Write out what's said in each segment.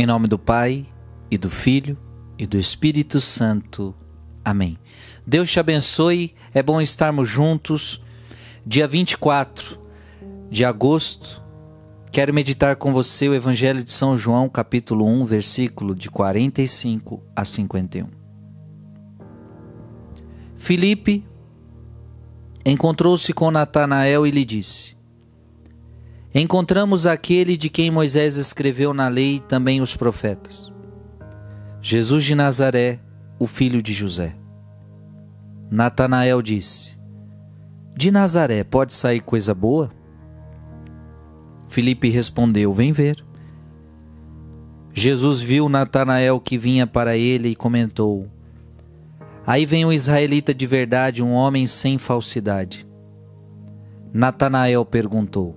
Em nome do Pai, e do Filho, e do Espírito Santo. Amém. Deus te abençoe, é bom estarmos juntos. Dia 24 de agosto, quero meditar com você o Evangelho de São João, capítulo 1, versículo de 45 a 51. Filipe encontrou-se com Natanael e lhe disse: encontramos aquele de quem Moisés escreveu na lei e também os profetas. Jesus de Nazaré, o filho de José. Natanael disse: De Nazaré pode sair coisa boa? Filipe respondeu: Vem ver. Jesus viu Natanael que vinha para ele e comentou: Aí vem um israelita de verdade, um homem sem falsidade. Natanael perguntou: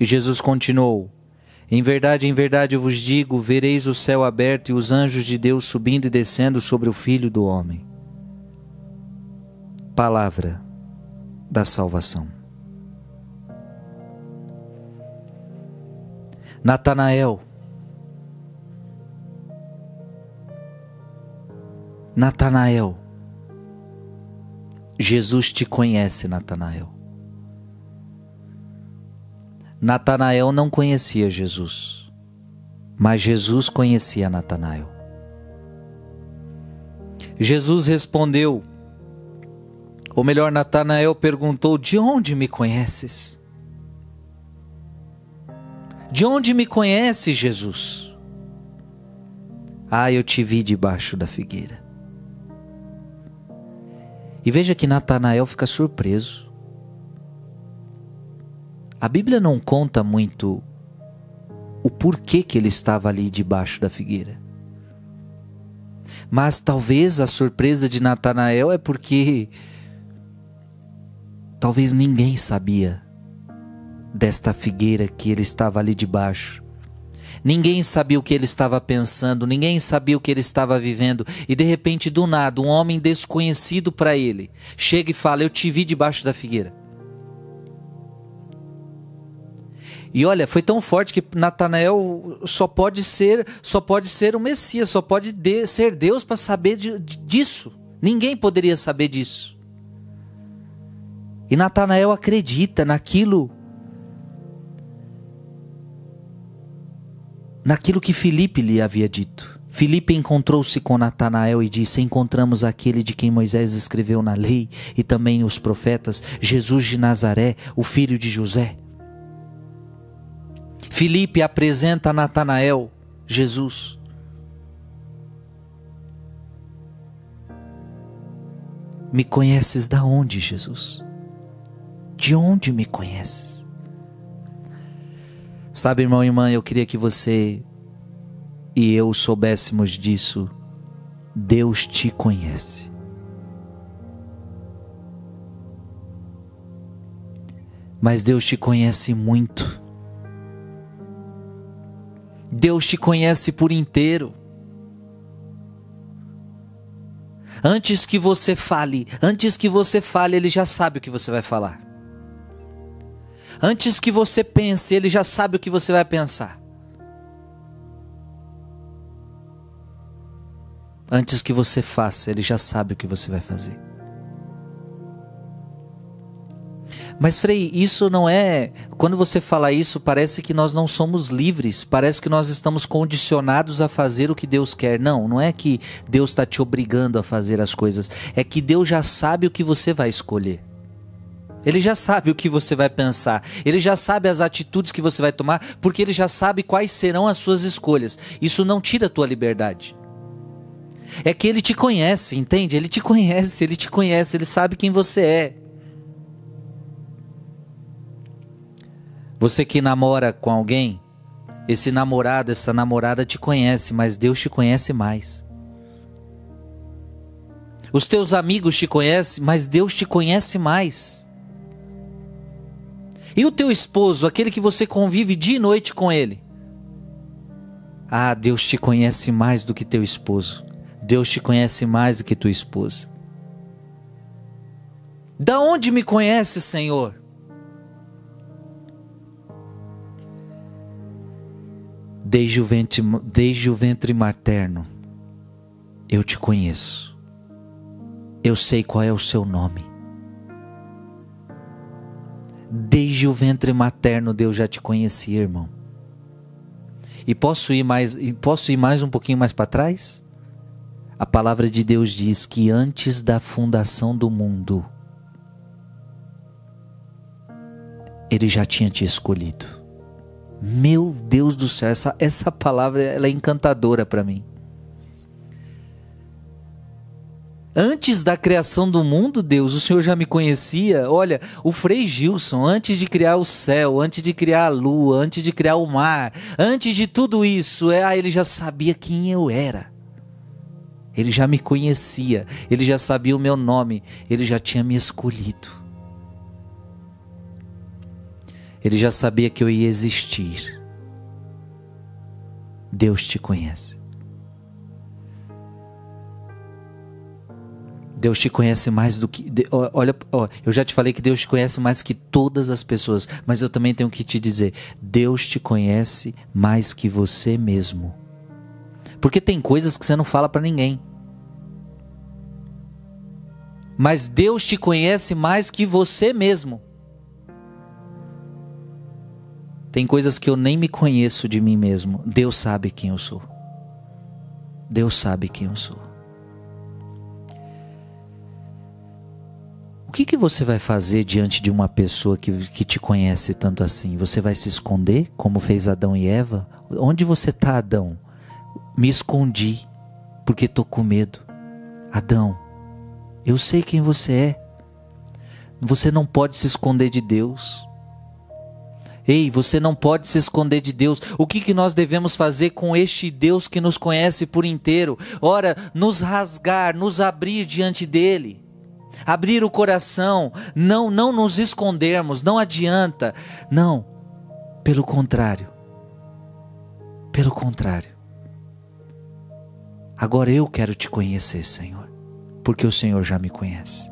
E Jesus continuou: Em verdade, em verdade vos digo: vereis o céu aberto e os anjos de Deus subindo e descendo sobre o Filho do Homem. Palavra da salvação. Natanael. Natanael. Jesus te conhece, Natanael. Natanael não conhecia Jesus, mas Jesus conhecia Natanael. Jesus respondeu, ou melhor, Natanael perguntou: De onde me conheces? De onde me conheces, Jesus? Ah, eu te vi debaixo da figueira. E veja que Natanael fica surpreso. A Bíblia não conta muito o porquê que ele estava ali debaixo da figueira. Mas talvez a surpresa de Natanael é porque talvez ninguém sabia desta figueira que ele estava ali debaixo. Ninguém sabia o que ele estava pensando, ninguém sabia o que ele estava vivendo, e de repente, do nada, um homem desconhecido para ele chega e fala: Eu te vi debaixo da figueira. E olha, foi tão forte que Natanael só pode ser, só pode ser o Messias, só pode de, ser Deus para saber de, disso. Ninguém poderia saber disso. E Natanael acredita naquilo naquilo que Filipe lhe havia dito. Filipe encontrou-se com Natanael e disse: Encontramos aquele de quem Moisés escreveu na lei e também os profetas, Jesus de Nazaré, o filho de José. Filipe apresenta a Natanael Jesus. Me conheces da onde, Jesus? De onde me conheces? Sabe, irmão e irmã, eu queria que você e eu soubéssemos disso. Deus te conhece. Mas Deus te conhece muito. Deus te conhece por inteiro. Antes que você fale, antes que você fale, ele já sabe o que você vai falar. Antes que você pense, ele já sabe o que você vai pensar. Antes que você faça, ele já sabe o que você vai fazer. Mas, Frei, isso não é. Quando você fala isso, parece que nós não somos livres, parece que nós estamos condicionados a fazer o que Deus quer. Não, não é que Deus está te obrigando a fazer as coisas, é que Deus já sabe o que você vai escolher. Ele já sabe o que você vai pensar, ele já sabe as atitudes que você vai tomar, porque ele já sabe quais serão as suas escolhas. Isso não tira a tua liberdade. É que ele te conhece, entende? Ele te conhece, ele te conhece, ele sabe quem você é. Você que namora com alguém Esse namorado, essa namorada te conhece, mas Deus te conhece mais. Os teus amigos te conhecem, mas Deus te conhece mais. E o teu esposo, aquele que você convive dia e noite com ele? Ah, Deus te conhece mais do que teu esposo. Deus te conhece mais do que tua esposa. Da onde me conhece, Senhor? Desde o ventre, desde o ventre materno, eu te conheço. Eu sei qual é o seu nome. Desde o ventre materno, Deus já te conhecia, irmão. E posso ir mais, posso ir mais um pouquinho mais para trás? A palavra de Deus diz que antes da fundação do mundo, ele já tinha te escolhido. Meu Deus do céu, essa, essa palavra ela é encantadora para mim. Antes da criação do mundo, Deus, o Senhor já me conhecia. Olha, o Frei Gilson, antes de criar o céu, antes de criar a lua, antes de criar o mar, antes de tudo isso, é, ah, ele já sabia quem eu era. Ele já me conhecia, ele já sabia o meu nome, ele já tinha me escolhido. Ele já sabia que eu ia existir. Deus te conhece. Deus te conhece mais do que. Olha, eu já te falei que Deus te conhece mais que todas as pessoas, mas eu também tenho que te dizer: Deus te conhece mais que você mesmo. Porque tem coisas que você não fala para ninguém. Mas Deus te conhece mais que você mesmo. Tem coisas que eu nem me conheço de mim mesmo. Deus sabe quem eu sou. Deus sabe quem eu sou. O que, que você vai fazer diante de uma pessoa que, que te conhece tanto assim? Você vai se esconder, como fez Adão e Eva? Onde você está, Adão? Me escondi, porque estou com medo. Adão, eu sei quem você é. Você não pode se esconder de Deus. Ei, você não pode se esconder de Deus. O que, que nós devemos fazer com este Deus que nos conhece por inteiro? Ora, nos rasgar, nos abrir diante dele. Abrir o coração, não, não nos escondermos, não adianta. Não, pelo contrário. Pelo contrário. Agora eu quero te conhecer, Senhor, porque o Senhor já me conhece.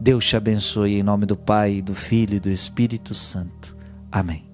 Deus te abençoe em nome do Pai, do Filho e do Espírito Santo. Amém.